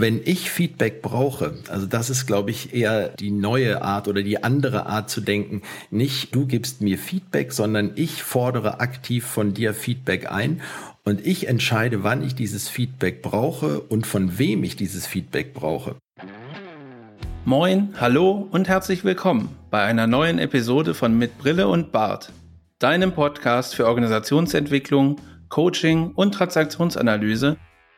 wenn ich Feedback brauche, also das ist, glaube ich, eher die neue Art oder die andere Art zu denken. Nicht du gibst mir Feedback, sondern ich fordere aktiv von dir Feedback ein und ich entscheide, wann ich dieses Feedback brauche und von wem ich dieses Feedback brauche. Moin, hallo und herzlich willkommen bei einer neuen Episode von Mit Brille und Bart, deinem Podcast für Organisationsentwicklung, Coaching und Transaktionsanalyse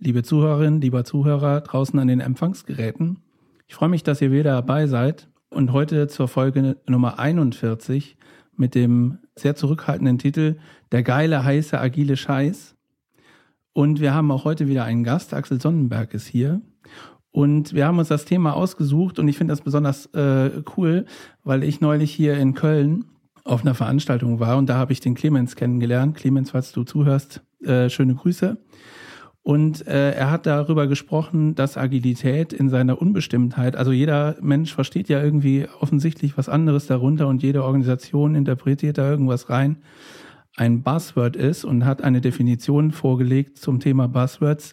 liebe Zuhörerinnen, lieber Zuhörer draußen an den Empfangsgeräten. Ich freue mich, dass ihr wieder dabei seid und heute zur Folge Nummer 41 mit dem sehr zurückhaltenden Titel Der geile, heiße, agile Scheiß. Und wir haben auch heute wieder einen Gast, Axel Sonnenberg ist hier. Und wir haben uns das Thema ausgesucht und ich finde das besonders äh, cool, weil ich neulich hier in Köln auf einer Veranstaltung war und da habe ich den Clemens kennengelernt. Clemens, falls du zuhörst, äh, schöne Grüße. Und äh, er hat darüber gesprochen, dass Agilität in seiner Unbestimmtheit, also jeder Mensch versteht ja irgendwie offensichtlich was anderes darunter und jede Organisation interpretiert da irgendwas rein, ein Buzzword ist und hat eine Definition vorgelegt zum Thema Buzzwords.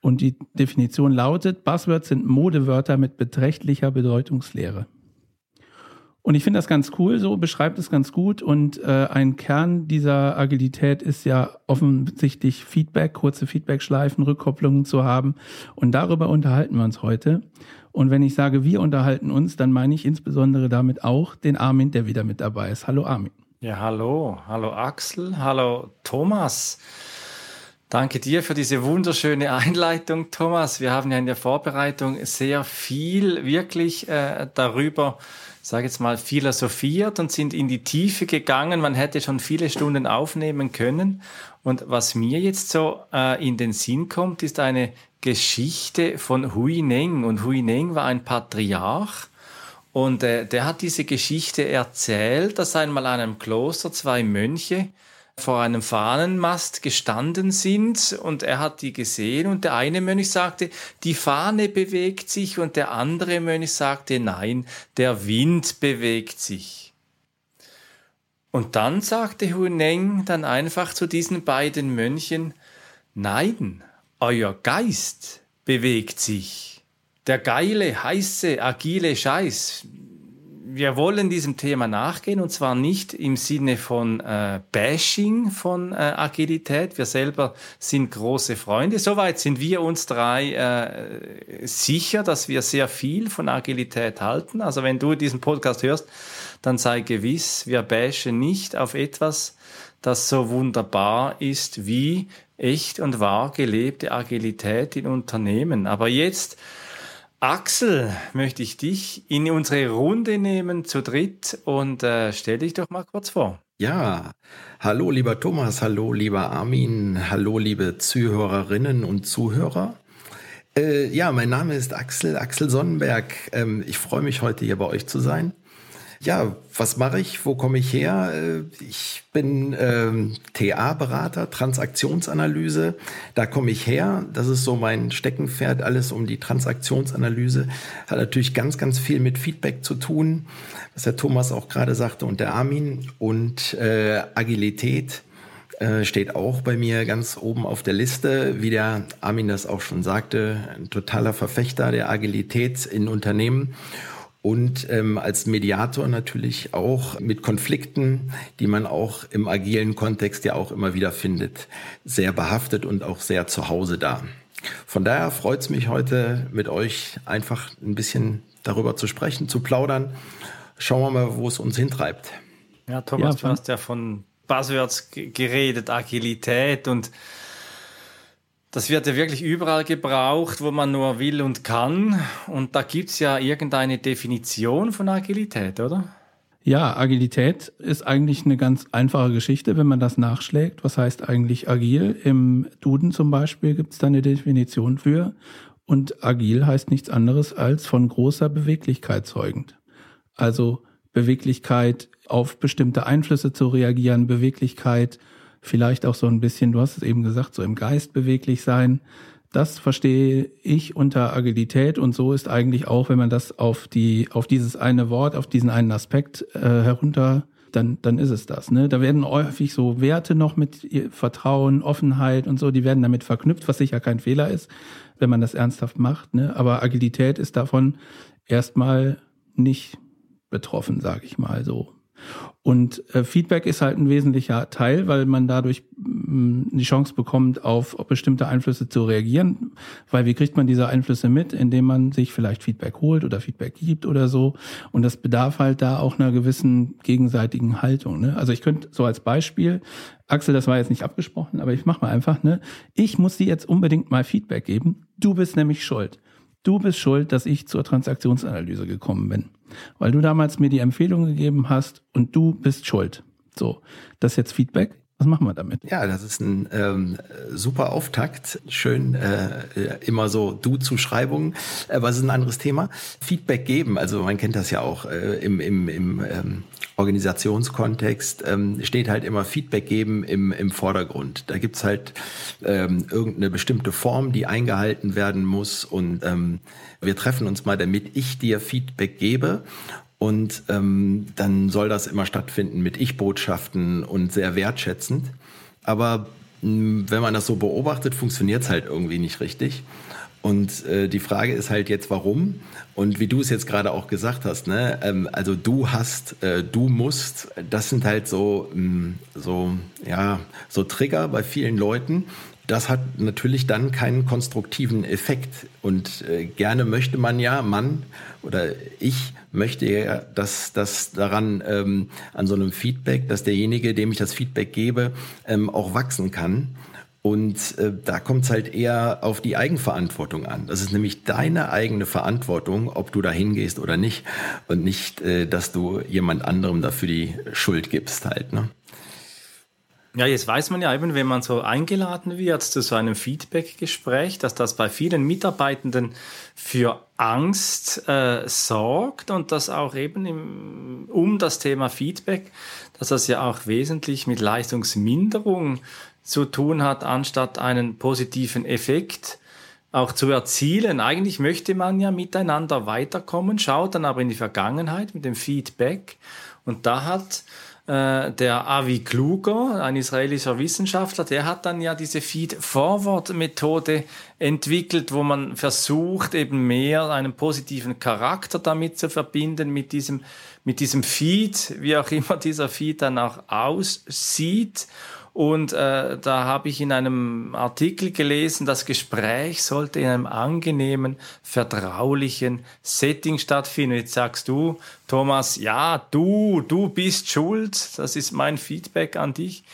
Und die Definition lautet, Buzzwords sind Modewörter mit beträchtlicher Bedeutungslehre. Und ich finde das ganz cool, so beschreibt es ganz gut. Und äh, ein Kern dieser Agilität ist ja offensichtlich Feedback, kurze Feedback-Schleifen, Rückkopplungen zu haben. Und darüber unterhalten wir uns heute. Und wenn ich sage, wir unterhalten uns, dann meine ich insbesondere damit auch den Armin, der wieder mit dabei ist. Hallo Armin. Ja, hallo. Hallo Axel. Hallo Thomas. Danke dir für diese wunderschöne Einleitung, Thomas. Wir haben ja in der Vorbereitung sehr viel wirklich äh, darüber sage jetzt mal, philosophiert und sind in die Tiefe gegangen. Man hätte schon viele Stunden aufnehmen können. Und was mir jetzt so äh, in den Sinn kommt, ist eine Geschichte von Hui Neng. Und Hui Neng war ein Patriarch. Und äh, der hat diese Geschichte erzählt, dass einmal an einem Kloster zwei Mönche vor einem Fahnenmast gestanden sind und er hat die gesehen und der eine Mönch sagte, die Fahne bewegt sich und der andere Mönch sagte, nein, der Wind bewegt sich. Und dann sagte Huneng dann einfach zu diesen beiden Mönchen, nein, euer Geist bewegt sich. Der geile, heiße, agile Scheiß, wir wollen diesem Thema nachgehen und zwar nicht im Sinne von äh, Bashing von äh, Agilität. Wir selber sind große Freunde. Soweit sind wir uns drei äh, sicher, dass wir sehr viel von Agilität halten. Also wenn du diesen Podcast hörst, dann sei gewiss, wir bashen nicht auf etwas, das so wunderbar ist wie echt und wahr gelebte Agilität in Unternehmen. Aber jetzt Axel, möchte ich dich in unsere Runde nehmen zu dritt und äh, stell dich doch mal kurz vor. Ja, hallo lieber Thomas, hallo lieber Armin, hallo liebe Zuhörerinnen und Zuhörer. Äh, ja, mein Name ist Axel, Axel Sonnenberg. Ähm, ich freue mich heute hier bei euch zu sein. Ja, was mache ich? Wo komme ich her? Äh, ich bin ähm, TA-Berater, Transaktionsanalyse. Da komme ich her. Das ist so mein Steckenpferd, alles um die Transaktionsanalyse. Hat natürlich ganz, ganz viel mit Feedback zu tun, was der Thomas auch gerade sagte und der Armin. Und äh, Agilität äh, steht auch bei mir ganz oben auf der Liste. Wie der Armin das auch schon sagte, ein totaler Verfechter der Agilität in Unternehmen und ähm, als Mediator natürlich auch mit Konflikten, die man auch im agilen Kontext ja auch immer wieder findet, sehr behaftet und auch sehr zu Hause da. Von daher freut es mich heute mit euch einfach ein bisschen darüber zu sprechen, zu plaudern. Schauen wir mal, wo es uns hintreibt. Ja, Thomas, ja, du hast ja von Buzzwords geredet, Agilität und das wird ja wirklich überall gebraucht, wo man nur will und kann. Und da gibt's ja irgendeine Definition von Agilität, oder? Ja, Agilität ist eigentlich eine ganz einfache Geschichte, wenn man das nachschlägt. Was heißt eigentlich agil? Im Duden zum Beispiel gibt's da eine Definition für. Und agil heißt nichts anderes als von großer Beweglichkeit zeugend. Also Beweglichkeit auf bestimmte Einflüsse zu reagieren, Beweglichkeit, vielleicht auch so ein bisschen, du hast es eben gesagt, so im Geist beweglich sein. Das verstehe ich unter Agilität und so ist eigentlich auch, wenn man das auf die, auf dieses eine Wort, auf diesen einen Aspekt äh, herunter, dann, dann ist es das. Ne? Da werden häufig so Werte noch mit Vertrauen, Offenheit und so, die werden damit verknüpft, was sicher kein Fehler ist, wenn man das ernsthaft macht. Ne? Aber Agilität ist davon erstmal nicht betroffen, sage ich mal so. Und äh, Feedback ist halt ein wesentlicher Teil, weil man dadurch mh, mm, die Chance bekommt, auf, bestimmte Einflüsse zu reagieren. Weil wie kriegt man diese Einflüsse mit, indem man sich vielleicht Feedback holt oder Feedback gibt oder so. Und das bedarf halt da auch einer gewissen gegenseitigen Haltung. Ne? Also ich könnte so als Beispiel, Axel, das war jetzt nicht abgesprochen, aber ich mach mal einfach, ne? Ich muss dir jetzt unbedingt mal Feedback geben. Du bist nämlich schuld. Du bist schuld, dass ich zur Transaktionsanalyse gekommen bin weil du damals mir die Empfehlung gegeben hast und du bist schuld. So, das ist jetzt Feedback. Was machen wir damit? Ja, das ist ein ähm, super Auftakt. Schön, äh, immer so Du-Zuschreibungen. Aber es ist ein anderes Thema. Feedback geben, also man kennt das ja auch äh, im, im, im ähm, Organisationskontext, ähm, steht halt immer Feedback geben im, im Vordergrund. Da gibt's halt ähm, irgendeine bestimmte Form, die eingehalten werden muss. Und ähm, wir treffen uns mal, damit ich dir Feedback gebe. Und ähm, dann soll das immer stattfinden mit Ich-Botschaften und sehr wertschätzend. Aber mh, hm, wenn man das so beobachtet, funktioniert es halt irgendwie nicht richtig. Und äh, die Frage ist halt jetzt, warum? Und wie du es jetzt gerade auch gesagt hast, ne, ähm, also du hast, äh, du musst, das sind halt so, mh, hm, so, ja, so Trigger bei vielen Leuten, das hat natürlich dann keinen konstruktiven Effekt. Und äh, gerne möchte man ja, Mann oder ich möchte ja, dass das daran ähm, an so einem Feedback, dass derjenige, dem ich das Feedback gebe, ähm, auch wachsen kann. Und äh, da kommt es halt eher auf die Eigenverantwortung an. Das ist nämlich deine eigene Verantwortung, ob du da hingehst oder nicht. Und nicht, äh, dass du jemand anderem dafür die Schuld gibst halt. Ne? Ja, jetzt weiß man ja eben, wenn man so eingeladen wird zu so einem Feedback-Gespräch, dass das bei vielen Mitarbeitenden für Angst äh, sorgt und dass auch eben im, um das Thema Feedback, dass das ja auch wesentlich mit Leistungsminderung zu tun hat, anstatt einen positiven Effekt auch zu erzielen. Eigentlich möchte man ja miteinander weiterkommen, schaut dann aber in die Vergangenheit mit dem Feedback und da hat äh, der Avi Kluger, ein israelischer Wissenschaftler, der hat dann ja diese Feed-Forward-Methode entwickelt, wo man versucht, eben mehr einen positiven Charakter damit zu verbinden, mit diesem, mit diesem Feed, wie auch immer dieser Feed dann auch aussieht. Und äh, da habe ich in einem Artikel gelesen, das Gespräch sollte in einem angenehmen, vertraulichen Setting stattfinden. Jetzt sagst du, Thomas, ja, du, du bist schuld. Das ist mein Feedback an dich.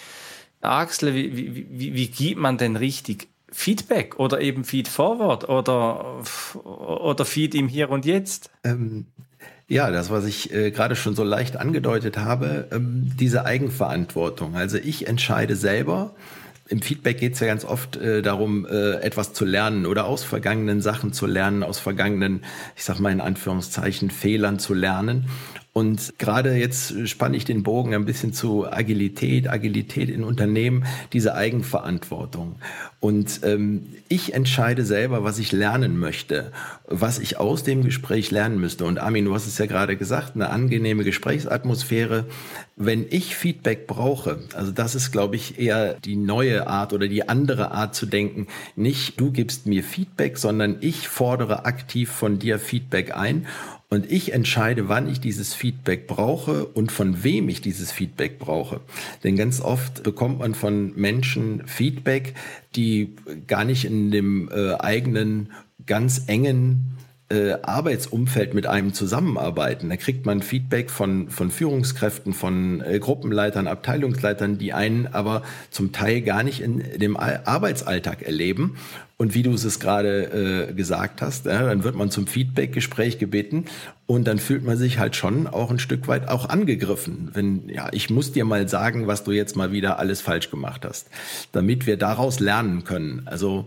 Axel, wie, wie, wie, wie gibt man denn richtig Feedback oder eben Feed Forward oder, oder Feed im Hier und Jetzt? Ähm, ja, das, was ich äh, gerade schon so leicht angedeutet habe, ähm, diese Eigenverantwortung. Also ich entscheide selber. Im Feedback geht es ja ganz oft äh, darum, äh, etwas zu lernen oder aus vergangenen Sachen zu lernen, aus vergangenen, ich sag mal in Anführungszeichen, Fehlern zu lernen. Und gerade jetzt spanne ich den Bogen ein bisschen zu Agilität, Agilität in Unternehmen, diese Eigenverantwortung. Und ähm, ich entscheide selber, was ich lernen möchte, was ich aus dem Gespräch lernen müsste. Und Armin, du hast es ja gerade gesagt, eine angenehme Gesprächsatmosphäre. Wenn ich Feedback brauche, also das ist, glaube ich, eher die neue Art oder die andere Art zu denken. Nicht du gibst mir Feedback, sondern ich fordere aktiv von dir Feedback ein und ich entscheide, wann ich dieses Feedback brauche und von wem ich dieses Feedback brauche. Denn ganz oft bekommt man von Menschen Feedback, die gar nicht in dem äh, eigenen ganz engen äh, Arbeitsumfeld mit einem zusammenarbeiten. Da kriegt man Feedback von, von Führungskräften, von äh, Gruppenleitern, Abteilungsleitern, die einen aber zum Teil gar nicht in dem Arbeitsalltag erleben. Und wie du es gerade äh, gesagt hast, ja, dann wird man zum Feedback-Gespräch gebeten und dann fühlt man sich halt schon auch ein Stück weit auch angegriffen. Wenn, ja, ich muss dir mal sagen, was du jetzt mal wieder alles falsch gemacht hast, damit wir daraus lernen können. Also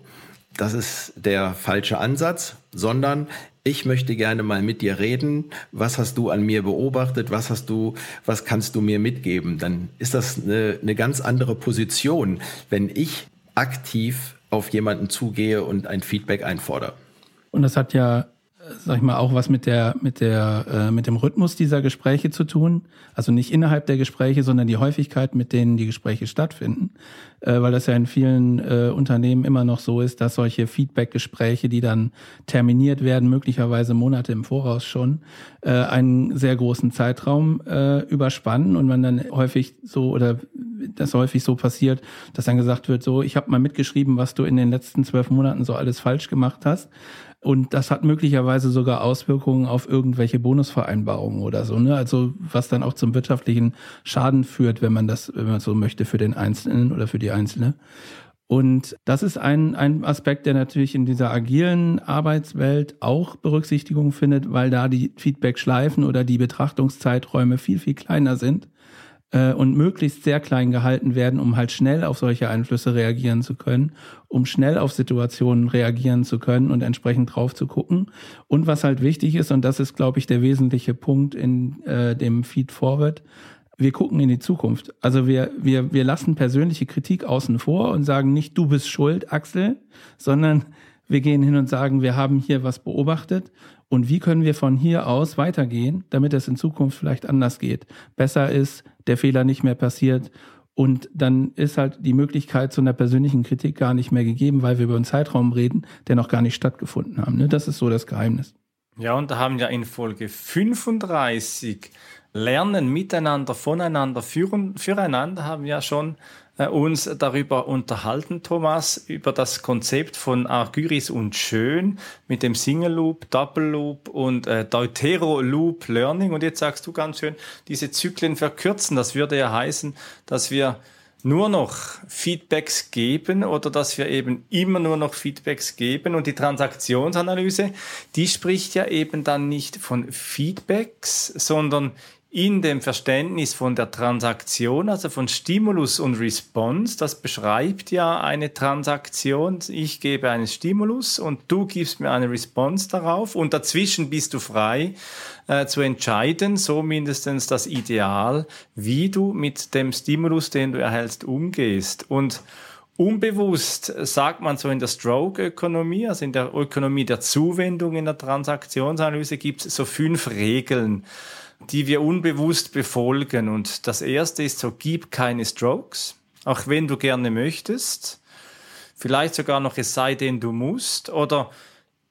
das ist der falsche Ansatz, sondern ich möchte gerne mal mit dir reden. Was hast du an mir beobachtet? Was hast du, was kannst du mir mitgeben? Dann ist das eine, eine ganz andere Position, wenn ich aktiv auf jemanden zugehe und ein Feedback einfordere. Und das hat ja sag ich mal, auch was mit der, mit der, äh, mit dem Rhythmus dieser Gespräche zu tun. Also nicht innerhalb der Gespräche, sondern die Häufigkeit, mit denen die Gespräche stattfinden. Äh, weil das ja in vielen äh, Unternehmen immer noch so ist, dass solche Feedback-Gespräche, die dann terminiert werden, möglicherweise Monate im Voraus schon, äh, einen sehr großen Zeitraum äh, überspannen und man dann häufig so oder das häufig so passiert, dass dann gesagt wird, so, ich habe mal mitgeschrieben, was du in den letzten zwölf Monaten so alles falsch gemacht hast. Und das hat möglicherweise sogar Auswirkungen auf irgendwelche Bonusvereinbarungen oder so, ne? Also was dann auch zum wirtschaftlichen Schaden führt, wenn man das, wenn man so möchte, für den Einzelnen oder für die Einzelne. Und das ist ein, ein Aspekt, der natürlich in dieser agilen Arbeitswelt auch Berücksichtigung findet, weil da die Feedback-Schleifen oder die Betrachtungszeiträume viel, viel kleiner sind äh, und möglichst sehr klein gehalten werden, um halt schnell auf solche Einflüsse reagieren zu können, um schnell auf Situationen reagieren zu können und entsprechend drauf zu gucken. Und was halt wichtig ist, und das ist, glaube ich, der wesentliche Punkt in äh, dem Feed Forward, wir gucken in die Zukunft. Also wir, wir, wir lassen persönliche Kritik außen vor und sagen nicht, du bist schuld, Axel, sondern wir gehen hin und sagen, wir haben hier was beobachtet und wie können wir von hier aus weitergehen, damit es in Zukunft vielleicht anders geht, besser ist, der Fehler nicht mehr passiert und dann ist halt die Möglichkeit zu einer persönlichen Kritik gar nicht mehr gegeben, weil wir über einen Zeitraum reden, der noch gar nicht stattgefunden haben. Ne? Das ist so das Geheimnis. Ja, und da haben wir in Folge 35 Lernen miteinander, voneinander, führen, füreinander haben wir ja schon uns darüber unterhalten, Thomas, über das Konzept von Argyris und Schön mit dem Single Loop, Double Loop und äh, Deutero Loop Learning. Und jetzt sagst du ganz schön, diese Zyklen verkürzen. Das würde ja heißen, dass wir nur noch Feedbacks geben oder dass wir eben immer nur noch Feedbacks geben. Und die Transaktionsanalyse, die spricht ja eben dann nicht von Feedbacks, sondern in dem Verständnis von der Transaktion, also von Stimulus und Response, das beschreibt ja eine Transaktion. Ich gebe einen Stimulus und du gibst mir eine Response darauf und dazwischen bist du frei äh, zu entscheiden, so mindestens das Ideal, wie du mit dem Stimulus, den du erhältst, umgehst. Und Unbewusst sagt man so in der Stroke-Ökonomie, also in der Ökonomie der Zuwendung in der Transaktionsanalyse gibt es so fünf Regeln die wir unbewusst befolgen. Und das erste ist so, gib keine Strokes, auch wenn du gerne möchtest. Vielleicht sogar noch, es sei denn, du musst. Oder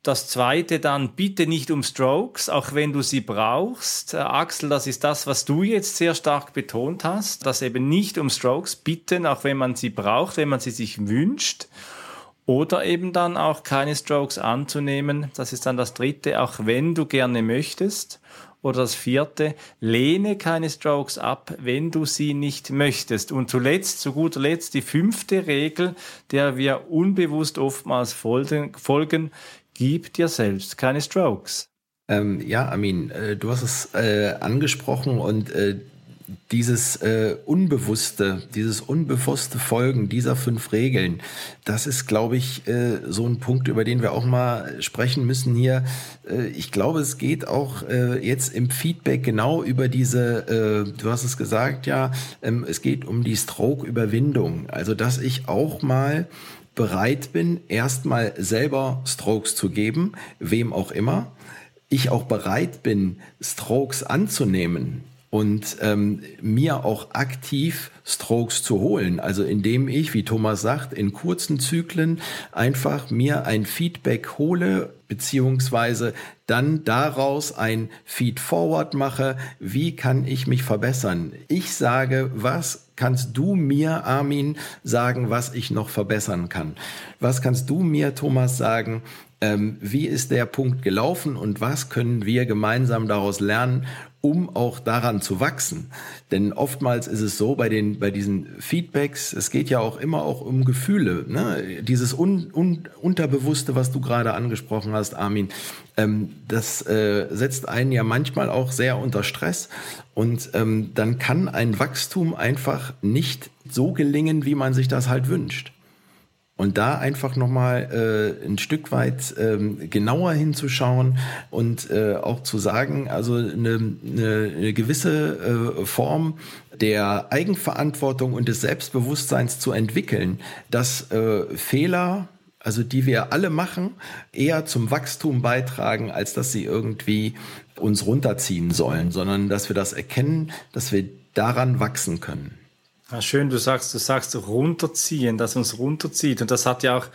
das zweite dann, bitte nicht um Strokes, auch wenn du sie brauchst. Äh, Axel, das ist das, was du jetzt sehr stark betont hast, dass eben nicht um Strokes bitten, auch wenn man sie braucht, wenn man sie sich wünscht. Oder eben dann auch keine Strokes anzunehmen. Das ist dann das dritte, auch wenn du gerne möchtest. Oder das vierte, lehne keine Strokes ab, wenn du sie nicht möchtest. Und zuletzt, zu guter Letzt, die fünfte Regel, der wir unbewusst oftmals folgen, gib dir selbst keine Strokes. Ähm, ja, Amin, äh, du hast es äh, angesprochen und äh, dieses äh, unbewusste, dieses unbewusste Folgen dieser fünf Regeln, das ist, glaube ich, äh, so ein Punkt, über den wir auch mal sprechen müssen hier. Äh, ich glaube, es geht auch äh, jetzt im Feedback genau über diese, äh, du hast es gesagt, ja, ähm, es geht um die Stroke-Überwindung. Also, dass ich auch mal bereit bin, erstmal selber Strokes zu geben, wem auch immer. Ich auch bereit bin, Strokes anzunehmen und ähm, mir auch aktiv Strokes zu holen. Also indem ich, wie Thomas sagt, in kurzen Zyklen einfach mir ein Feedback hole, beziehungsweise dann daraus ein Feed-Forward mache. Wie kann ich mich verbessern? Ich sage, was kannst du mir, Armin, sagen, was ich noch verbessern kann? Was kannst du mir, Thomas, sagen, ähm, wie ist der Punkt gelaufen und was können wir gemeinsam daraus lernen, um auch daran zu wachsen. Denn oftmals ist es so bei den bei diesen Feedbacks, es geht ja auch immer auch um Gefühle. Ne? Dieses un, un, Unterbewusste, was du gerade angesprochen hast, Armin, ähm, das äh, setzt einen ja manchmal auch sehr unter Stress und ähm, dann kann ein Wachstum einfach nicht so gelingen, wie man sich das halt wünscht. Und da einfach nochmal äh, ein Stück weit ähm, genauer hinzuschauen und äh, auch zu sagen, also eine, eine, eine gewisse äh, Form der Eigenverantwortung und des Selbstbewusstseins zu entwickeln, dass äh, Fehler, also die wir alle machen, eher zum Wachstum beitragen, als dass sie irgendwie uns runterziehen sollen, sondern dass wir das erkennen, dass wir daran wachsen können. Ja, schön, du sagst, du sagst runterziehen, dass uns runterzieht. Und das hat ja auch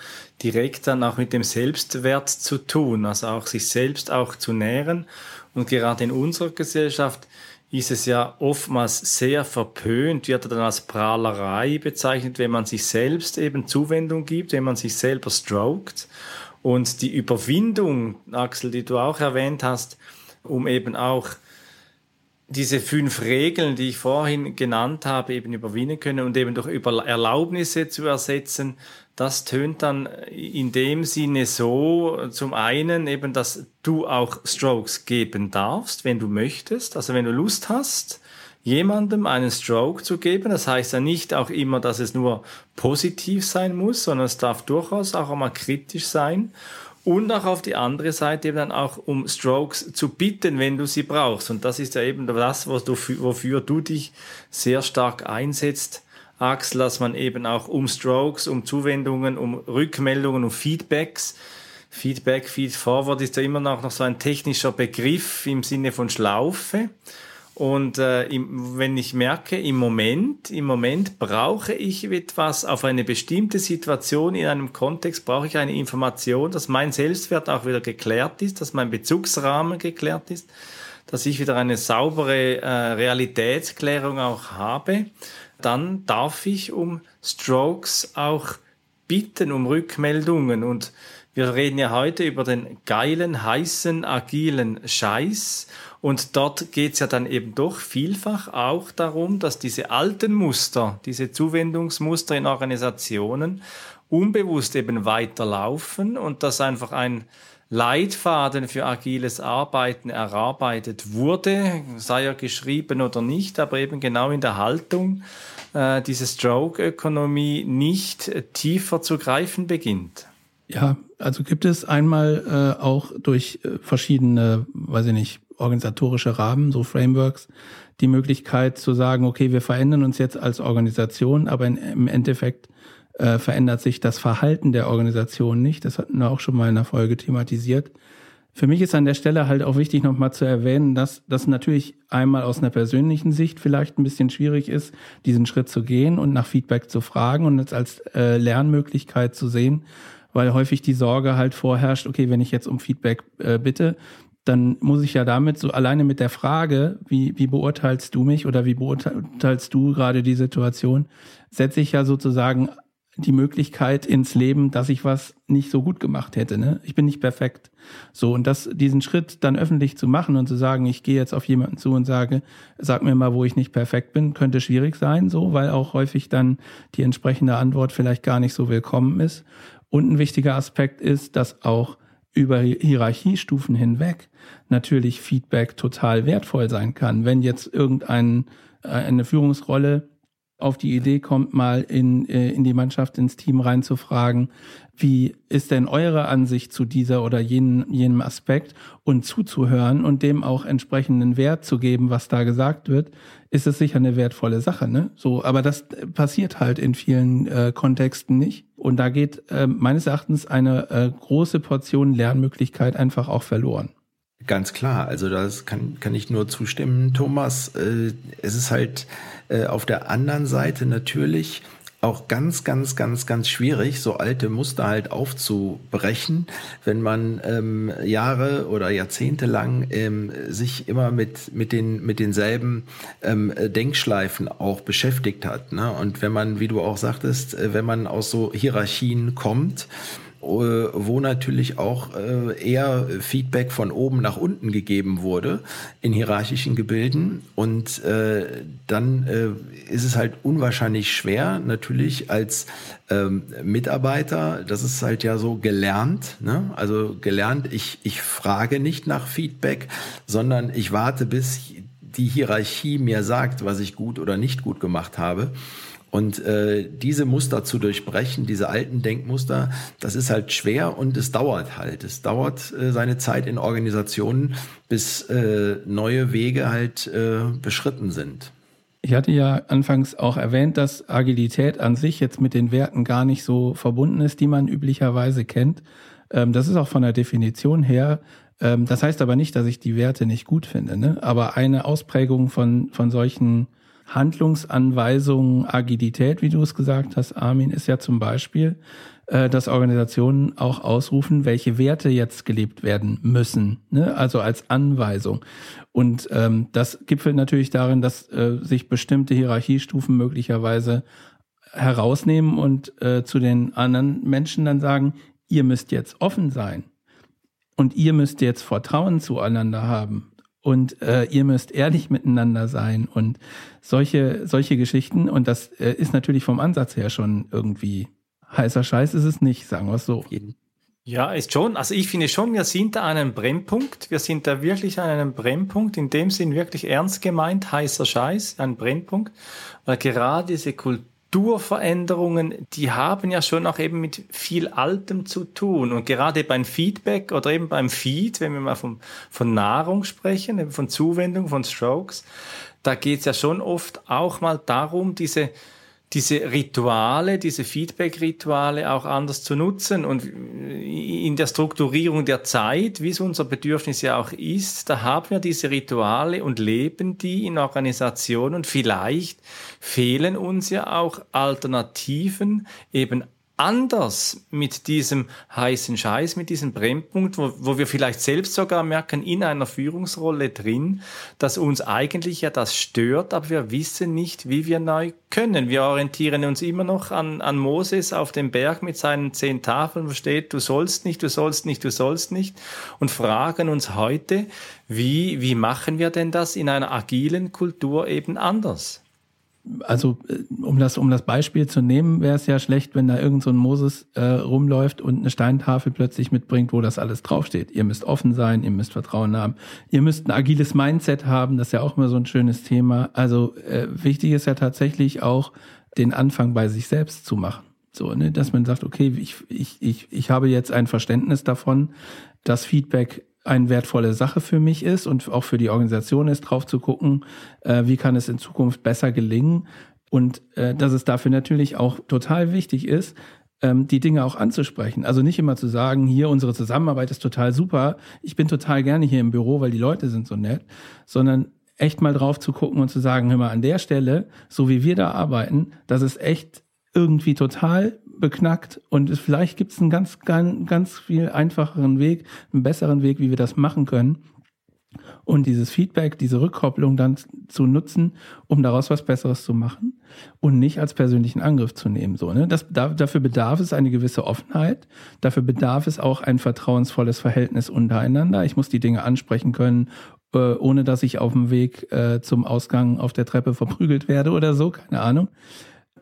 direkt dann auch mit dem Selbstwert zu tun, also auch sich selbst auch zu nähren. Und gerade in unserer Gesellschaft ist es ja oftmals sehr verpönt, wird dann als Prahlerei bezeichnet, wenn man sich selbst eben Zuwendung gibt, wenn man sich selber stroked. Und die Überwindung, Axel, die du auch erwähnt hast, um eben auch diese fünf Regeln, die ich vorhin genannt habe, eben überwinden können und eben durch Erlaubnisse zu ersetzen, das tönt dann in dem Sinne so, zum einen eben, dass du auch Strokes geben darfst, wenn du möchtest, also wenn du Lust hast, jemandem einen Stroke zu geben. Das heißt ja nicht auch immer, dass es nur positiv sein muss, sondern es darf durchaus auch einmal kritisch sein und auch auf die andere Seite eben dann auch um Strokes zu bitten, wenn du sie brauchst. Und das ist ja eben das, was du, wofür du dich sehr stark einsetzt, Axel, dass man eben auch um Strokes, um Zuwendungen, um Rückmeldungen, um Feedbacks, Feedback, Feedforward ist ja immer noch, noch so ein technischer Begriff im Sinne von Schlaufe. Und äh, im, wenn ich merke, im Moment, im Moment brauche ich etwas auf eine bestimmte Situation in einem Kontext, brauche ich eine Information, dass mein Selbstwert auch wieder geklärt ist, dass mein Bezugsrahmen geklärt ist, dass ich wieder eine saubere äh, Realitätsklärung auch habe, dann darf ich um Strokes auch bitten, um Rückmeldungen. Und wir reden ja heute über den geilen, heißen, agilen Scheiß und dort geht's ja dann eben doch vielfach auch darum, dass diese alten Muster, diese Zuwendungsmuster in Organisationen unbewusst eben weiterlaufen und dass einfach ein Leitfaden für agiles Arbeiten erarbeitet wurde, sei er geschrieben oder nicht, aber eben genau in der Haltung äh, diese Stroke-Ökonomie nicht tiefer zu greifen beginnt. Ja, also gibt es einmal äh, auch durch äh, verschiedene, weiß ich nicht, organisatorische Rahmen, so Frameworks, die Möglichkeit zu sagen, okay, wir verändern uns jetzt als Organisation, aber in, im Endeffekt äh, verändert sich das Verhalten der Organisation nicht. Das hatten wir auch schon mal in der Folge thematisiert. Für mich ist an der Stelle halt auch wichtig, nochmal zu erwähnen, dass das natürlich einmal aus einer persönlichen Sicht vielleicht ein bisschen schwierig ist, diesen Schritt zu gehen und nach Feedback zu fragen und es als äh, Lernmöglichkeit zu sehen, weil häufig die Sorge halt vorherrscht, okay, wenn ich jetzt um Feedback äh, bitte, dann muss ich ja damit so alleine mit der Frage, wie, wie beurteilst du mich oder wie beurteilst du gerade die Situation, setze ich ja sozusagen die Möglichkeit ins Leben, dass ich was nicht so gut gemacht hätte. Ne? Ich bin nicht perfekt. So, und das, diesen Schritt dann öffentlich zu machen und zu sagen, ich gehe jetzt auf jemanden zu und sage, sag mir mal, wo ich nicht perfekt bin, könnte schwierig sein, so, weil auch häufig dann die entsprechende Antwort vielleicht gar nicht so willkommen ist. Und ein wichtiger Aspekt ist, dass auch über Hierarchiestufen hinweg natürlich Feedback total wertvoll sein kann. Wenn jetzt irgendeine äh, Führungsrolle auf die Idee kommt, mal in, äh, in die Mannschaft, ins Team reinzufragen, wie ist denn eure Ansicht zu dieser oder jenem, jenem Aspekt und zuzuhören und dem auch entsprechenden Wert zu geben, was da gesagt wird, ist es sicher eine wertvolle Sache. Ne? So, aber das passiert halt in vielen äh, Kontexten nicht. Und da geht äh, meines Erachtens eine äh, große Portion Lernmöglichkeit einfach auch verloren. Ganz klar, also das kann, kann ich nur zustimmen, Thomas. Äh, es ist halt äh, auf der anderen Seite natürlich auch ganz, ganz, ganz, ganz schwierig, so alte Muster halt aufzubrechen, wenn man ähm, Jahre oder Jahrzehnte lang ähm, sich immer mit, mit, den, mit denselben ähm, Denkschleifen auch beschäftigt hat. Ne? Und wenn man, wie du auch sagtest, äh, wenn man aus so Hierarchien kommt, wo natürlich auch äh, eher Feedback von oben nach unten gegeben wurde in hierarchischen Gebilden. Und äh, dann ist es halt unwahrscheinlich schwer, natürlich als ähm, Mitarbeiter, das ist halt ja so gelernt, ne? also gelernt, ich, ich frage nicht nach Feedback, sondern ich warte, bis die Hierarchie mir sagt, was ich gut oder nicht gut gemacht habe. Und äh, diese Muster zu durchbrechen, diese alten Denkmuster, das ist halt schwer und es dauert halt. Es dauert äh, seine Zeit in Organisationen, bis äh, neue Wege halt äh, beschritten sind. Ich hatte ja anfangs auch erwähnt, dass Agilität an sich jetzt mit den Werten gar nicht so verbunden ist, die man üblicherweise kennt. Ähm, das ist auch von der Definition her. Ähm, das heißt aber nicht, dass ich die Werte nicht gut finde. Ne? Aber eine Ausprägung von, von solchen Handlungsanweisungen, Agilität, wie du es gesagt hast, Armin, ist ja zum Beispiel, äh, dass Organisationen auch ausrufen, welche Werte jetzt gelebt werden müssen, ne? also als Anweisung. Und ähm, das gipfelt natürlich darin, dass äh, sich bestimmte Hierarchiestufen möglicherweise herausnehmen und äh, zu den anderen Menschen dann sagen, ihr müsst jetzt offen sein und ihr müsst jetzt Vertrauen zueinander haben und äh, ihr müsst ehrlich miteinander sein und solche solche Geschichten und das äh, ist natürlich vom Ansatz her schon irgendwie heißer Scheiß ist es nicht, sagen wir es so. Ja, ist schon. Also ich finde schon, wir sind da an einem Brennpunkt. Wir sind da wirklich an einem Brennpunkt. In dem Sinn wirklich ernst gemeint, heißer Scheiß, ein Brennpunkt. Weil gerade diese Kultur Strukturveränderungen, die haben ja schon auch eben mit viel Altem zu tun. Und gerade beim Feedback oder eben beim Feed, wenn wir mal von, von Nahrung sprechen, eben von Zuwendung, von Strokes, da geht es ja schon oft auch mal darum, diese diese Rituale, diese Feedback-Rituale auch anders zu nutzen und in der Strukturierung der Zeit, wie es unser Bedürfnis ja auch ist, da haben wir diese Rituale und leben die in Organisationen. Und vielleicht fehlen uns ja auch Alternativen, eben anders mit diesem heißen Scheiß, mit diesem Brennpunkt, wo, wo wir vielleicht selbst sogar merken, in einer Führungsrolle drin, dass uns eigentlich ja das stört, aber wir wissen nicht, wie wir neu können. Wir orientieren uns immer noch an, an Moses auf dem Berg mit seinen zehn Tafeln, wo steht, du sollst nicht, du sollst nicht, du sollst nicht, und fragen uns heute, wie, wie machen wir denn das in einer agilen Kultur eben anders? Also äh, um das, um das Beispiel zu nehmen, wäre es ja schlecht, wenn da irgend so ein Moses äh, rumläuft und eine Steintafel plötzlich mitbringt, wo das alles draufsteht. Ihr müsst offen sein, ihr müsst Vertrauen haben, ihr müsst ein agiles Mindset haben, das ist ja auch immer so ein schönes Thema. Also äh, wichtig ist ja tatsächlich auch, den Anfang bei sich selbst zu machen. So, ne, dass man sagt, okay, ich, ich, ich, ich habe jetzt ein Verständnis davon, dass Feedback eine wertvolle Sache für mich ist und auch für die Organisation ist, drauf zu gucken, äh, wie kann es in Zukunft besser gelingen und äh, dass es dafür natürlich auch total wichtig ist, ähm, die Dinge auch anzusprechen. Also nicht immer zu sagen, hier unsere Zusammenarbeit ist total super, ich bin total gerne hier im Büro, weil die Leute sind so nett, sondern echt mal drauf zu gucken und zu sagen, hör mal, an der Stelle, so wie wir da arbeiten, das ist echt irgendwie total beknackt und es, vielleicht gibt es einen ganz, ganz, ganz viel einfacheren Weg, einen besseren Weg, wie wir das machen können. Und dieses Feedback, diese Rückkopplung dann zu nutzen, um daraus was Besseres zu machen und nicht als persönlichen Angriff zu nehmen. So, ne? das, da, dafür bedarf es eine gewisse Offenheit. Dafür bedarf es auch ein vertrauensvolles Verhältnis untereinander. Ich muss die Dinge ansprechen können, äh, ohne dass ich auf dem Weg äh, zum Ausgang auf der Treppe verprügelt werde oder so, keine Ahnung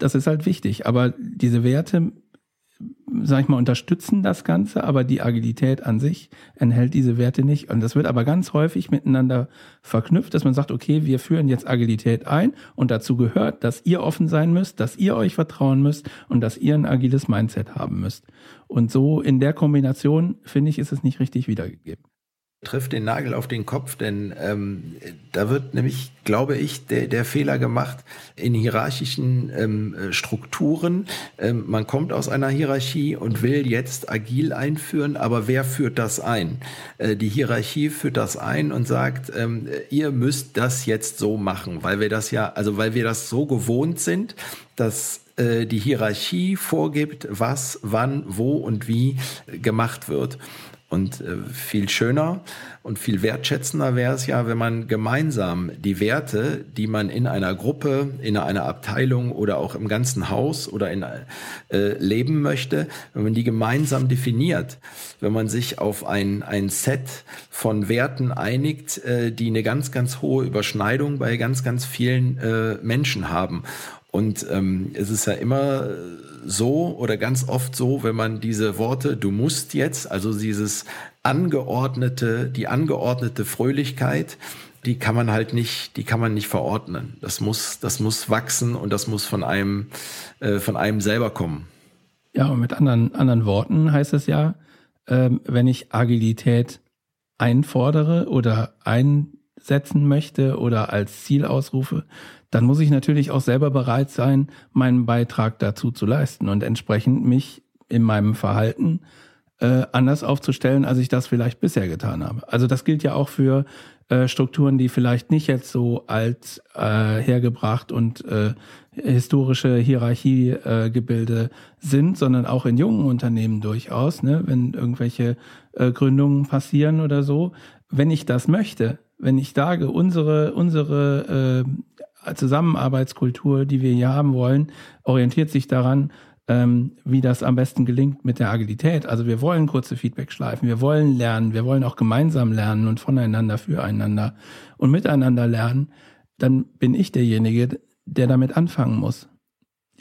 das ist halt wichtig. Aber diese Werte, sag ich mal, unterstützen das Ganze, aber die Agilität an sich enthält diese Werte nicht. Und das wird aber ganz häufig miteinander verknüpft, dass man sagt, okay, wir führen jetzt Agilität ein und dazu gehört, dass ihr offen sein müsst, dass ihr euch vertrauen müsst und dass ihr ein agiles Mindset haben müsst. Und so in der Kombination, finde ich, ist es nicht richtig wiedergegeben trifft den Nagel auf den Kopf, denn ähm, da wird nämlich, glaube ich, der, der Fehler gemacht in hierarchischen ähm, Strukturen. Ähm, man kommt aus einer Hierarchie und will jetzt agil einführen, aber wer führt das ein? Äh, die Hierarchie führt das ein und sagt, ähm, ihr müsst das jetzt so machen, weil wir das ja, also weil wir das so gewohnt sind, dass äh, die Hierarchie vorgibt, was, wann, wo und wie gemacht wird. Und äh, viel schöner und viel wertschätzender wäre es ja, wenn man gemeinsam die Werte, die man in einer Gruppe, in einer Abteilung oder auch im ganzen Haus oder in äh, leben möchte, wenn man die gemeinsam definiert, wenn man sich auf ein, ein Set von Werten einigt, äh, die eine ganz, ganz hohe Überschneidung bei ganz, ganz vielen äh, Menschen haben. Und ähm, es ist ja immer so oder ganz oft so, wenn man diese Worte, du musst jetzt, also dieses angeordnete, die angeordnete Fröhlichkeit, die kann man halt nicht, die kann man nicht verordnen. Das muss, das muss wachsen und das muss von einem, äh, von einem selber kommen. Ja, und mit anderen, anderen Worten heißt es ja, ähm, wenn ich Agilität einfordere oder einsetzen möchte oder als Ziel ausrufe, dann muss ich natürlich auch selber bereit sein, meinen Beitrag dazu zu leisten und entsprechend mich in meinem Verhalten äh, anders aufzustellen, als ich das vielleicht bisher getan habe. Also das gilt ja auch für äh, Strukturen, die vielleicht nicht jetzt so alt äh, hergebracht und äh, historische Hierarchiegebilde äh, sind, sondern auch in jungen Unternehmen durchaus, ne, wenn irgendwelche äh, Gründungen passieren oder so. Wenn ich das möchte, wenn ich sage, unsere, unsere äh, Zusammenarbeitskultur, die wir hier haben wollen, orientiert sich daran, ähm, wie das am besten gelingt mit der Agilität. Also wir wollen kurze Feedback-Schleifen, wir wollen lernen, wir wollen auch gemeinsam lernen und voneinander, füreinander und miteinander lernen. Dann bin ich derjenige, der damit anfangen muss.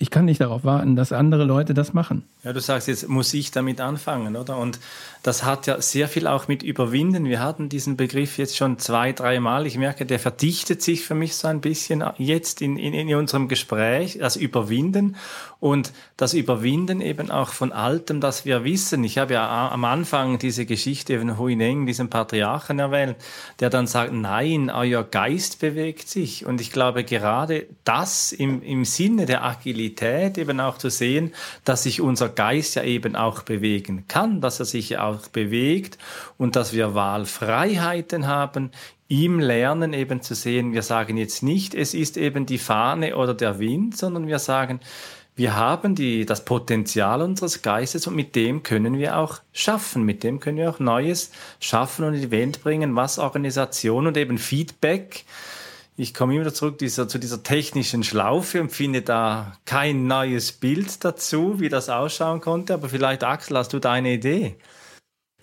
Ich kann nicht darauf warten, dass andere Leute das machen. Ja, du sagst jetzt, muss ich damit anfangen, oder? Und das hat ja sehr viel auch mit Überwinden. Wir hatten diesen Begriff jetzt schon zwei, dreimal. Ich merke, der verdichtet sich für mich so ein bisschen jetzt in, in, in unserem Gespräch, das Überwinden und das Überwinden eben auch von Altem, das wir wissen. Ich habe ja am Anfang diese Geschichte von Huineng, diesem Patriarchen erwähnt, der dann sagt, nein, euer Geist bewegt sich. Und ich glaube, gerade das im, im Sinne der Agilität eben auch zu sehen, dass sich unser Geist ja eben auch bewegen kann, dass er sich ja auch bewegt und dass wir Wahlfreiheiten haben, ihm lernen eben zu sehen, wir sagen jetzt nicht, es ist eben die Fahne oder der Wind, sondern wir sagen, wir haben die, das Potenzial unseres Geistes und mit dem können wir auch schaffen, mit dem können wir auch Neues schaffen und in die Welt bringen, was Organisation und eben Feedback ich komme immer zurück dieser, zu dieser technischen Schlaufe und finde da kein neues Bild dazu, wie das ausschauen konnte. Aber vielleicht, Axel, hast du da eine Idee?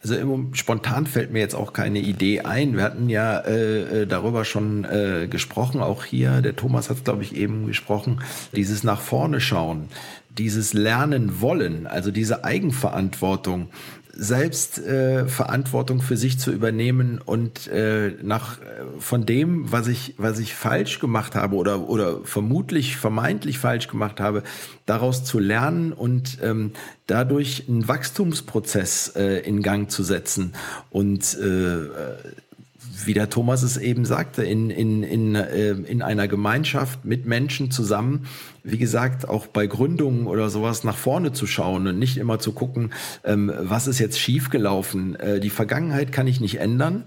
Also spontan fällt mir jetzt auch keine Idee ein. Wir hatten ja äh, äh, darüber schon äh, gesprochen, auch hier. Der Thomas hat, glaube ich, eben gesprochen. Dieses nach vorne schauen, dieses Lernen wollen, also diese Eigenverantwortung selbst äh, Verantwortung für sich zu übernehmen und äh, nach äh, von dem, was ich was ich falsch gemacht habe oder oder vermutlich vermeintlich falsch gemacht habe, daraus zu lernen und ähm, dadurch einen Wachstumsprozess äh, in Gang zu setzen und äh, wie der Thomas es eben sagte, in, in, in, äh, in einer Gemeinschaft mit Menschen zusammen, wie gesagt, auch bei Gründungen oder sowas nach vorne zu schauen und nicht immer zu gucken, ähm, was ist jetzt schiefgelaufen. Äh, die Vergangenheit kann ich nicht ändern.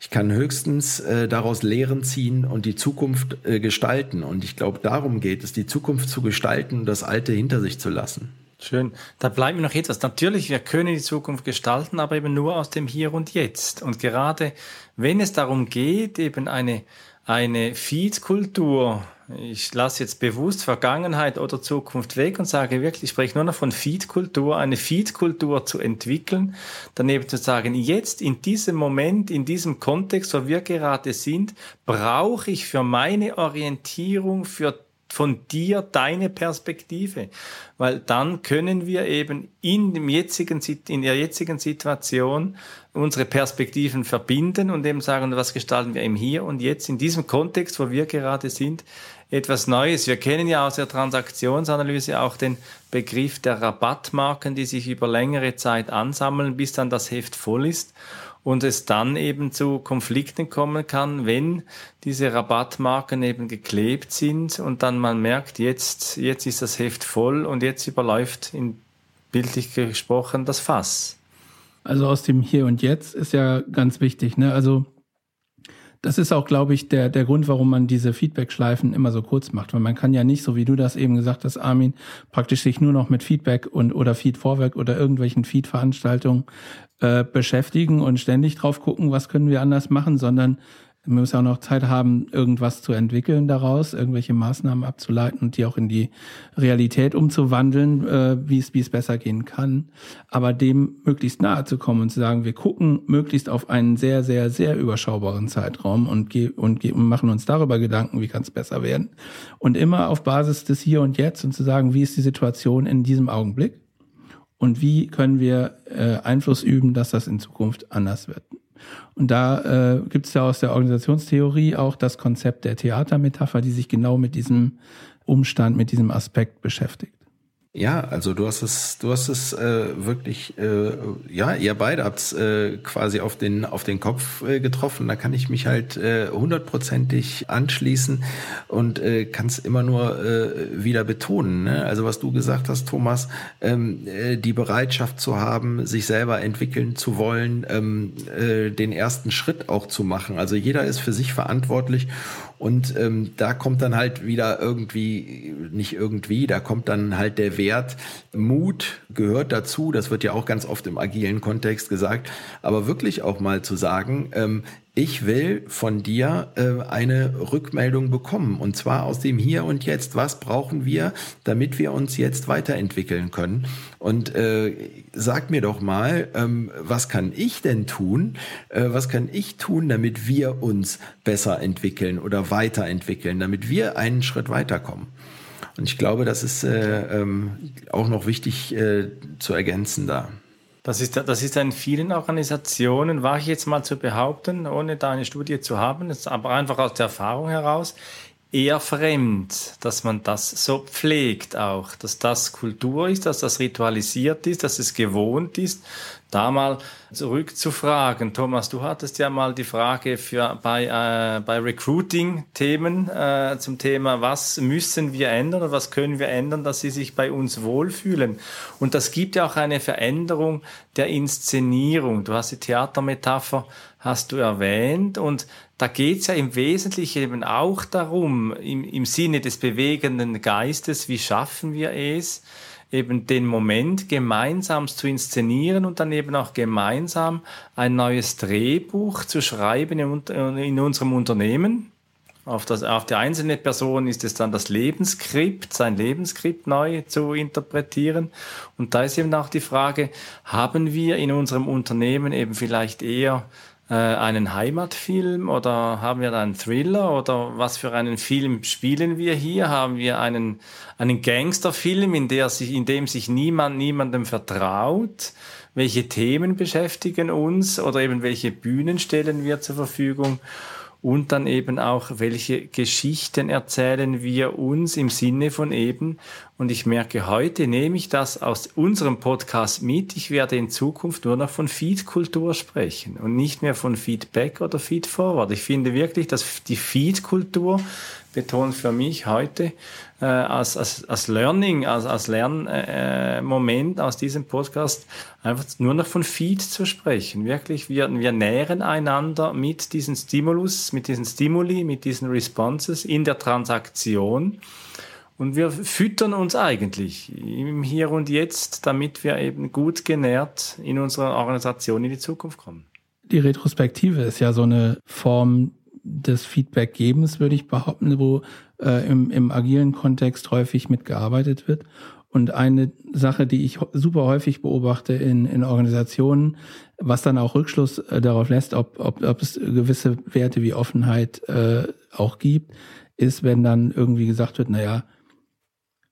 Ich kann höchstens äh, daraus Lehren ziehen und die Zukunft äh, gestalten. Und ich glaube, darum geht es, die Zukunft zu gestalten und das Alte hinter sich zu lassen. Schön. Da bleibt mir noch etwas. Natürlich, wir können die Zukunft gestalten, aber eben nur aus dem Hier und Jetzt. Und gerade wenn es darum geht, eben eine, eine Feed-Kultur, ich lasse jetzt bewusst Vergangenheit oder Zukunft weg und sage wirklich, ich spreche nur noch von Feed-Kultur, eine Feed-Kultur zu entwickeln, daneben zu sagen, jetzt in diesem Moment, in diesem Kontext, wo wir gerade sind, brauche ich für meine Orientierung, für von dir deine Perspektive, weil dann können wir eben in dem jetzigen in der jetzigen Situation unsere Perspektiven verbinden und eben sagen, was gestalten wir im Hier und Jetzt in diesem Kontext, wo wir gerade sind, etwas Neues. Wir kennen ja aus der Transaktionsanalyse auch den Begriff der Rabattmarken, die sich über längere Zeit ansammeln, bis dann das Heft voll ist und es dann eben zu Konflikten kommen kann, wenn diese Rabattmarken eben geklebt sind und dann man merkt, jetzt, jetzt ist das Heft voll und jetzt überläuft in bildlich gesprochen das Fass. Also aus dem Hier und Jetzt ist ja ganz wichtig, ne? Also das ist auch, glaube ich, der, der Grund, warum man diese Feedback-Schleifen immer so kurz macht. Weil man kann ja nicht, so wie du das eben gesagt hast, Armin, praktisch sich nur noch mit Feedback und oder Feed-Vorwerk oder irgendwelchen Feed-Veranstaltungen äh, beschäftigen und ständig drauf gucken, was können wir anders machen, sondern wir müssen auch noch Zeit haben, irgendwas zu entwickeln daraus, irgendwelche Maßnahmen abzuleiten und die auch in die Realität umzuwandeln, äh, wie es wie es besser gehen kann. Aber dem möglichst nahe zu kommen und zu sagen, wir gucken möglichst auf einen sehr, sehr, sehr überschaubaren Zeitraum und, und, und machen uns darüber Gedanken, wie kann es besser werden. Und immer auf Basis des Hier und Jetzt und zu sagen, wie ist die Situation in diesem Augenblick und wie können wir äh, Einfluss üben, dass das in Zukunft anders wird. Und da äh, gibt es ja aus der Organisationstheorie auch das Konzept der Theatermetapher, die sich genau mit diesem Umstand, mit diesem Aspekt beschäftigt. Ja, also du hast es, du hast es äh, wirklich, äh, ja, ihr beide habt es äh, quasi auf den auf den Kopf äh, getroffen. Da kann ich mich halt äh, hundertprozentig anschließen und äh, kann es immer nur äh, wieder betonen. Ne? Also was du gesagt hast, Thomas, ähm, äh, die Bereitschaft zu haben, sich selber entwickeln zu wollen, ähm, äh, den ersten Schritt auch zu machen. Also jeder ist für sich verantwortlich und ähm, da kommt dann halt wieder irgendwie, nicht irgendwie, da kommt dann halt der Wert, Mut gehört dazu, das wird ja auch ganz oft im agilen Kontext gesagt, aber wirklich auch mal zu sagen, ähm, ich will von dir äh, eine Rückmeldung bekommen und zwar aus dem Hier und Jetzt. Was brauchen wir, damit wir uns jetzt weiterentwickeln können? Und äh, sag mir doch mal, ähm, was kann ich denn tun? Äh, was kann ich tun, damit wir uns besser entwickeln oder weiterentwickeln, damit wir einen Schritt weiterkommen? Und ich glaube, das ist äh, ähm, auch noch wichtig äh, zu ergänzen da. Das ist, das ist in vielen Organisationen, war ich jetzt mal zu behaupten, ohne da eine Studie zu haben, ist aber einfach aus der Erfahrung heraus, eher fremd, dass man das so pflegt auch, dass das Kultur ist, dass das ritualisiert ist, dass es gewohnt ist, da mal zurückzufragen. Thomas, du hattest ja mal die Frage für bei, äh, bei Recruiting-Themen äh, zum Thema, was müssen wir ändern oder was können wir ändern, dass sie sich bei uns wohlfühlen. Und das gibt ja auch eine Veränderung der Inszenierung. Du hast die Theatermetapher, hast du erwähnt und da geht's ja im Wesentlichen eben auch darum, im, im Sinne des bewegenden Geistes, wie schaffen wir es, eben den Moment gemeinsam zu inszenieren und dann eben auch gemeinsam ein neues Drehbuch zu schreiben in, unserem Unternehmen. Auf, das, auf die einzelne Person ist es dann das Lebensskript, sein Lebensskript neu zu interpretieren. Und da ist eben auch die Frage, haben wir in unserem Unternehmen eben vielleicht eher äh, einen Heimatfilm oder haben wir da einen Thriller oder was für einen Film spielen wir hier? Haben wir einen, einen Gangsterfilm, in, der sich, in dem sich niemand niemandem vertraut? Welche Themen beschäftigen uns oder eben welche Bühnen stellen wir zur Verfügung? Und dann eben auch, welche Geschichten erzählen wir uns im Sinne von eben. Und ich merke, heute nehme ich das aus unserem Podcast mit. Ich werde in Zukunft nur noch von Feed-Kultur sprechen und nicht mehr von Feedback oder Feed-Forward. Ich finde wirklich, dass die Feed-Kultur betont für mich heute äh, als, als, als Learning, als, als Lernmoment äh, aus diesem Podcast einfach nur noch von Feed zu sprechen. Wirklich, wir, wir nähren einander mit diesen Stimulus, mit diesen Stimuli, mit diesen Responses in der Transaktion. Und wir füttern uns eigentlich im Hier und Jetzt, damit wir eben gut genährt in unserer Organisation in die Zukunft kommen. Die Retrospektive ist ja so eine Form des Feedback-Gebens, würde ich behaupten, wo äh, im, im agilen Kontext häufig mitgearbeitet wird. Und eine Sache, die ich super häufig beobachte in, in Organisationen, was dann auch Rückschluss äh, darauf lässt, ob, ob, ob es gewisse Werte wie Offenheit äh, auch gibt, ist, wenn dann irgendwie gesagt wird, naja,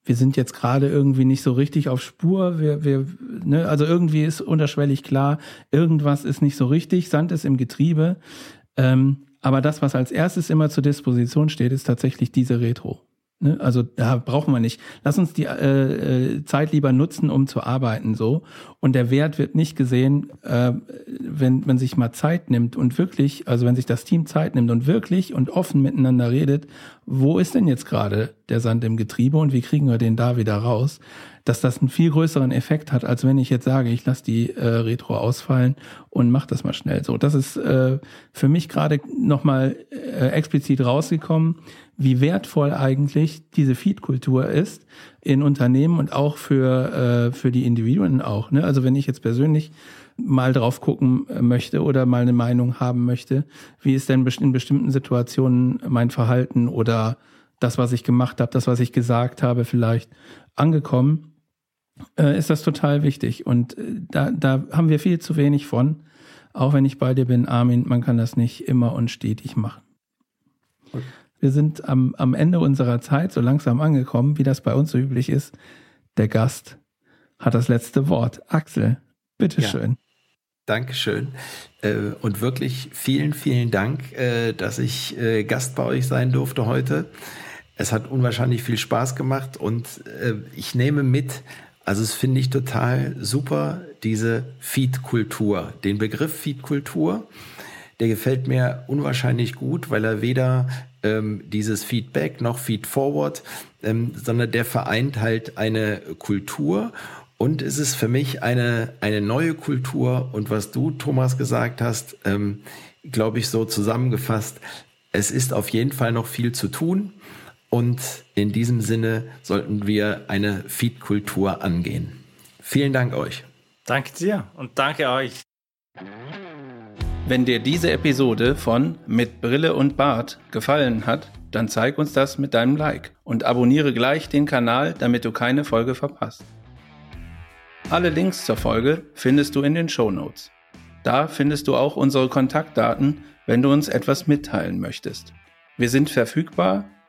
wir sind jetzt gerade irgendwie nicht so richtig auf Spur. Wir, wir, ne, also irgendwie ist unterschwellig klar, irgendwas ist nicht so richtig, Sand ist im Getriebe. Ähm, aber das, was als erstes immer zur Disposition steht, ist tatsächlich diese Retro. Ne? Also da brauchen wir nicht. Lass uns die äh, äh, Zeit lieber nutzen, um zu arbeiten so. Und der Wert wird nicht gesehen, äh, wenn man sich mal Zeit nimmt und wirklich, also wenn sich das Team Zeit nimmt und wirklich und offen miteinander redet, wo ist denn jetzt gerade der Sand im Getriebe und wie kriegen wir den da wieder raus? Dass das einen viel größeren Effekt hat, als wenn ich jetzt sage, ich lasse die äh, Retro ausfallen und mach das mal schnell so. Das ist äh, für mich gerade nochmal äh, explizit rausgekommen, wie wertvoll eigentlich diese Feed-Kultur ist in Unternehmen und auch für, äh, für die Individuen auch. Ne? Also wenn ich jetzt persönlich mal drauf gucken möchte oder mal eine Meinung haben möchte, wie ist denn in bestimmten Situationen mein Verhalten oder das, was ich gemacht habe, das, was ich gesagt habe, vielleicht angekommen, äh, ist das total wichtig. Und äh, da, da haben wir viel zu wenig von. Auch wenn ich bei dir bin, Armin, man kann das nicht immer und stetig machen. Wir sind am, am Ende unserer Zeit so langsam angekommen, wie das bei uns so üblich ist. Der Gast hat das letzte Wort. Axel, bitteschön. Ja. Dankeschön. Äh, und wirklich vielen, vielen Dank, dass ich Gast bei euch sein durfte heute. Es hat unwahrscheinlich viel Spaß gemacht und ich nehme mit, also es finde ich total super, diese Feed-Kultur, den Begriff Feed-Kultur. Der gefällt mir unwahrscheinlich gut, weil er weder ähm, dieses Feedback noch Feed-Forward, ähm, sondern der vereint halt eine Kultur und es ist für mich eine, eine neue Kultur. Und was du, Thomas, gesagt hast, ähm, glaube ich, so zusammengefasst, es ist auf jeden Fall noch viel zu tun. Und in diesem Sinne sollten wir eine Feed-Kultur angehen. Vielen Dank euch. Danke dir und danke euch. Wenn dir diese Episode von Mit Brille und Bart gefallen hat, dann zeig uns das mit deinem Like und abonniere gleich den Kanal, damit du keine Folge verpasst. Alle Links zur Folge findest du in den Show Notes. Da findest du auch unsere Kontaktdaten, wenn du uns etwas mitteilen möchtest. Wir sind verfügbar